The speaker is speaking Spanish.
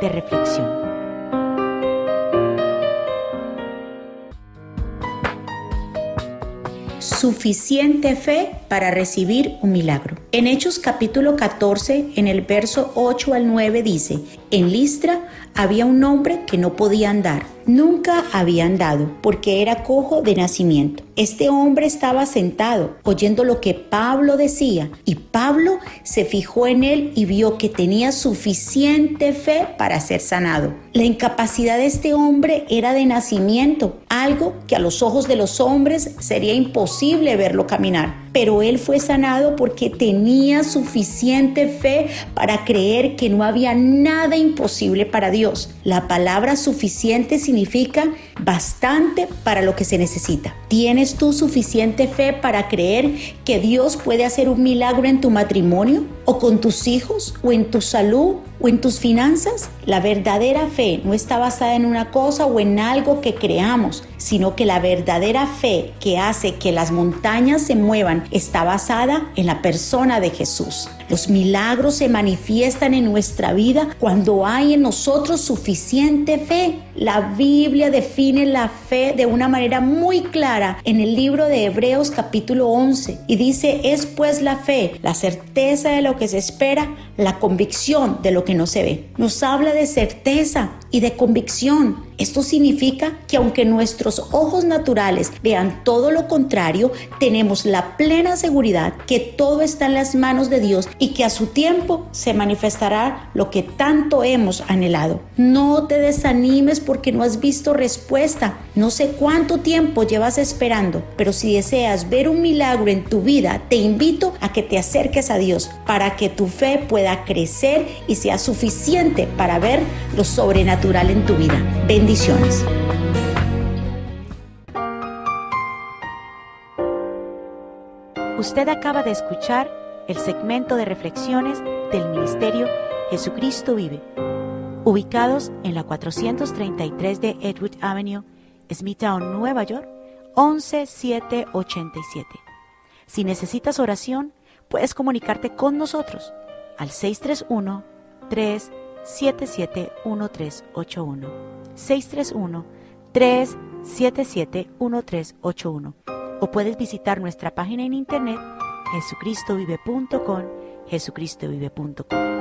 de reflexión. suficiente fe para recibir un milagro. En Hechos capítulo 14, en el verso 8 al 9 dice, en Listra había un hombre que no podía andar, nunca había andado, porque era cojo de nacimiento. Este hombre estaba sentado, oyendo lo que Pablo decía, y Pablo se fijó en él y vio que tenía suficiente fe para ser sanado. La incapacidad de este hombre era de nacimiento, algo que a los ojos de los hombres sería imposible verlo caminar pero él fue sanado porque tenía suficiente fe para creer que no había nada imposible para Dios. La palabra suficiente significa bastante para lo que se necesita. ¿Tienes tú suficiente fe para creer que Dios puede hacer un milagro en tu matrimonio o con tus hijos o en tu salud o en tus finanzas? La verdadera fe no está basada en una cosa o en algo que creamos, sino que la verdadera fe que hace que las montañas se muevan está basada en la persona de Jesús. Los milagros se manifiestan en nuestra vida cuando hay en nosotros suficiente fe. La Biblia define la fe de una manera muy clara en el libro de Hebreos capítulo 11 y dice, es pues la fe, la certeza de lo que se espera, la convicción de lo que no se ve. Nos habla de certeza y de convicción. Esto significa que aunque nuestros ojos naturales vean todo lo contrario, tenemos la plena seguridad que todo está en las manos de Dios y que a su tiempo se manifestará lo que tanto hemos anhelado. No te desanimes porque no has visto respuesta. No sé cuánto tiempo llevas esperando, pero si deseas ver un milagro en tu vida, te invito a que te acerques a Dios para que tu fe pueda crecer y sea suficiente para ver lo sobrenatural en tu vida. Usted acaba de escuchar el segmento de reflexiones del Ministerio Jesucristo Vive, ubicados en la 433 de Edward Avenue, Smithtown, Nueva York, 11787. Si necesitas oración, puedes comunicarte con nosotros al 631 377 1381. 631 377 1381 o puedes visitar nuestra página en internet jesucristovive.com, jesucristovive.com.